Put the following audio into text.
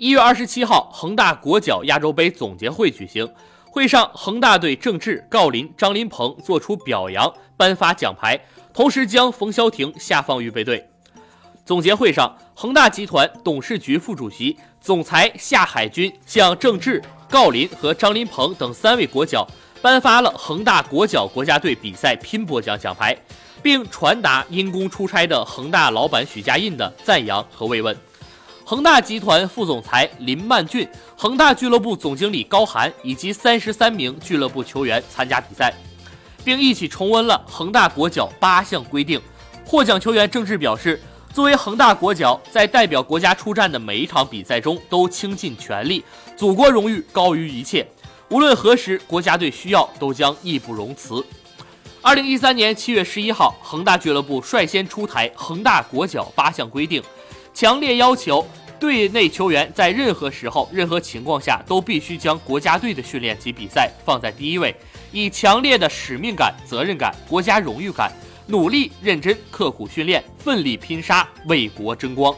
一月二十七号，恒大国脚亚洲杯总结会举行。会上，恒大对郑智、郜林、张琳芃作出表扬，颁发奖牌，同时将冯潇霆下放预备队。总结会上，恒大集团董事局副主席、总裁夏海军向郑智、郜林和张琳芃等三位国脚颁发了恒大国脚国家队比赛拼搏奖奖牌，并传达因公出差的恒大老板许家印的赞扬和慰问。恒大集团副总裁林曼俊、恒大俱乐部总经理高寒以及三十三名俱乐部球员参加比赛，并一起重温了恒大国脚八项规定。获奖球员郑智表示，作为恒大国脚，在代表国家出战的每一场比赛中都倾尽全力，祖国荣誉高于一切，无论何时国家队需要，都将义不容辞。二零一三年七月十一号，恒大俱乐部率先出台恒大国脚八项规定，强烈要求。队内球员在任何时候、任何情况下都必须将国家队的训练及比赛放在第一位，以强烈的使命感、责任感、国家荣誉感，努力认真刻苦训练，奋力拼杀，为国争光。